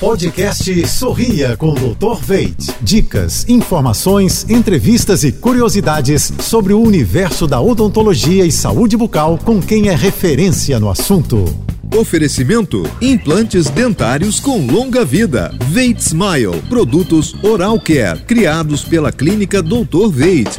Podcast Sorria com Dr. Veit. Dicas, informações, entrevistas e curiosidades sobre o universo da odontologia e saúde bucal com quem é referência no assunto. Oferecimento: implantes dentários com longa vida. Veit Smile, produtos Oral Care, criados pela clínica Dr. Veit.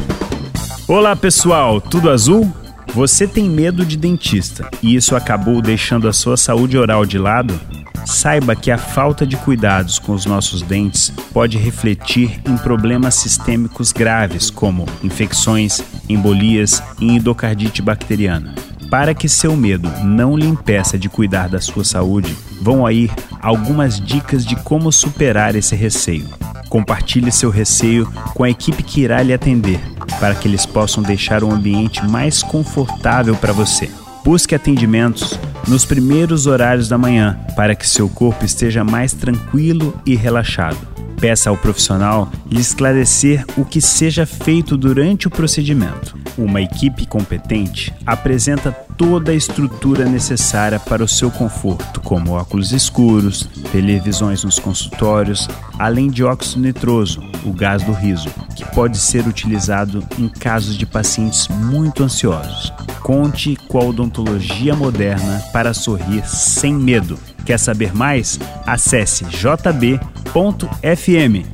Olá, pessoal, tudo azul? Você tem medo de dentista e isso acabou deixando a sua saúde oral de lado? Saiba que a falta de cuidados com os nossos dentes pode refletir em problemas sistêmicos graves, como infecções, embolias e endocardite bacteriana. Para que seu medo não lhe impeça de cuidar da sua saúde, vão aí algumas dicas de como superar esse receio. Compartilhe seu receio com a equipe que irá lhe atender, para que eles possam deixar o ambiente mais confortável para você. Busque atendimentos nos primeiros horários da manhã para que seu corpo esteja mais tranquilo e relaxado. Peça ao profissional lhe esclarecer o que seja feito durante o procedimento. Uma equipe competente apresenta toda a estrutura necessária para o seu conforto, como óculos escuros, televisões nos consultórios, além de óxido nitroso, o gás do riso, que pode ser utilizado em casos de pacientes muito ansiosos. Conte com a odontologia moderna para sorrir sem medo. Quer saber mais? Acesse jb.fm.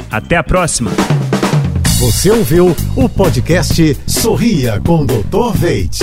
Até a próxima! Você ouviu o podcast Sorria com Dr. Veit.